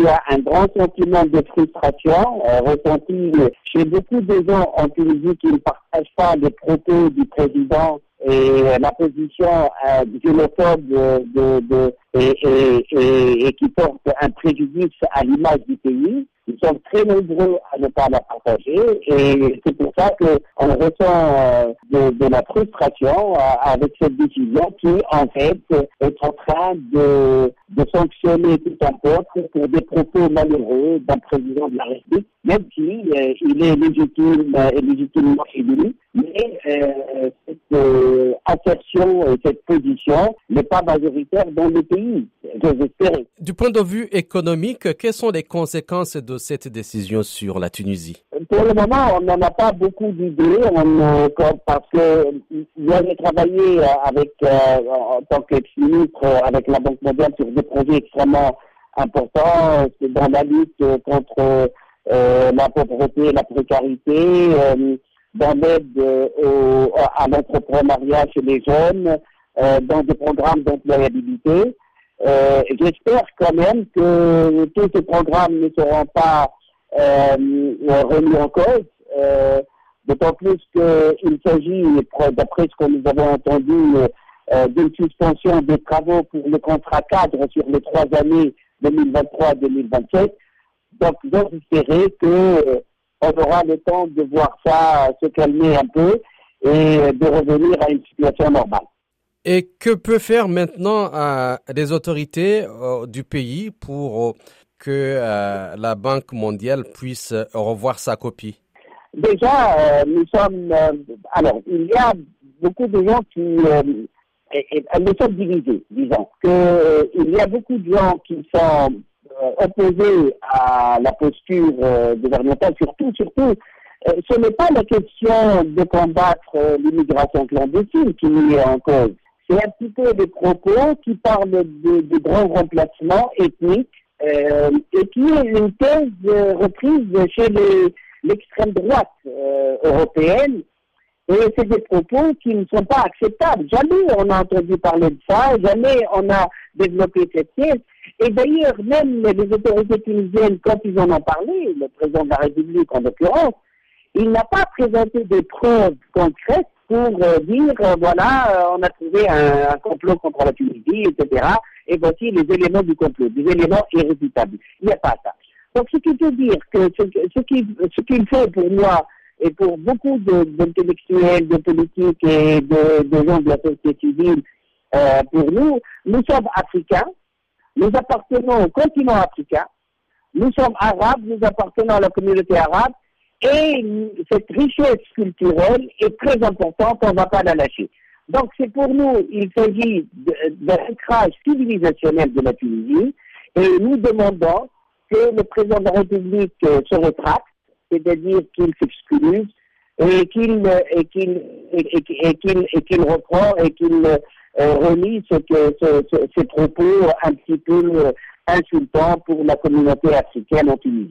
il y a un grand sentiment de frustration euh, ressenti chez beaucoup de gens en Tunisie qui ne partagent pas les propos du président et la position euh, xénophobe de, de, et, et, et, qui porte un préjudice à l'image du pays. Sont très nombreux à ne pas la partager et c'est pour ça qu'on ressent euh, de, la frustration euh, avec cette décision qui, en fait, est en train de, de sanctionner tout un peuple pour des propos malheureux d'un président de la République, même s'il si, euh, il est légitime et légitimement élu. Mais euh, cette euh, assertion et cette position n'est pas majoritaire dans le pays, j'espère. Du point de vue économique, quelles sont les conséquences de cette décision sur la Tunisie? Pour le moment, on n'en a pas beaucoup d'idées, parce que j'avais travaillé avec, en tant qu'ex-ministre avec la Banque mondiale sur des projets extrêmement importants dans la lutte contre euh, la pauvreté, la précarité, euh, dans l'aide euh, à l'entrepreneuriat chez les jeunes, euh, dans des programmes d'employabilité. Euh, J'espère quand même que tous ces programmes ne seront pas remis en cause, d'autant plus qu'il s'agit, d'après ce que nous avons entendu, d'une suspension des travaux pour le contrat cadre sur les trois années 2023-2027. Donc, j'espérais que on aura le temps de voir ça se calmer un peu et de revenir à une situation normale. Et que peut faire maintenant euh, les autorités euh, du pays pour euh, que euh, la Banque mondiale puisse revoir sa copie? Déjà, euh, nous sommes... euh, alors, il y a beaucoup de gens qui... euh, nous sommes divisés, disons. Que, euh, il y a beaucoup de gens qui sont euh, opposés à la posture euh, gouvernementale, surtout, surtout, euh, ce n'est pas la question de combattre l'immigration clandestine qui est en cause. C'est un petit peu des propos qui parlent de, grands remplacements ethniques et qui est une thèse reprise chez l'extrême droite européenne. Et c'est des propos qui ne sont pas acceptables. Jamais on a entendu parler de ça, jamais on a développé cette thèse. Et d'ailleurs, même les autorités tunisiennes, quand ils en ont parlé, le président de la République en l'occurrence, il n'a pas présenté des preuves concrètes pour euh, dire, euh, voilà, euh, on a trouvé un, complot contre la Tunisie, etc. Et voici les éléments du complot, des éléments irréfutables. Il n'y a pas ça. Donc, ce qui veut dire que ce, ce qui, ce qu'il fait pour moi et pour beaucoup de- d'intellectuels, de, politiques et de, de gens de la société civile, pour nous, nous sommes africains, nous appartenons au continent africain, nous sommes arabes, nous appartenons à la communauté arabe, et cette richesse culturelle est très importante, on ne va pas la lâcher. Donc c'est pour nous, il s'agit d'un ancrage civilisationnel de la Tunisie, et nous demandons que le président de la République euh, se rétracte, c'est-à-dire qu'il s'excuse et qu'il euh, et qu'il et, qu'il et qu'il reprend et qu'il euh, relie ce que ce- ce- ces propos un petit peu euh, insultants pour la communauté africaine en Tunisie.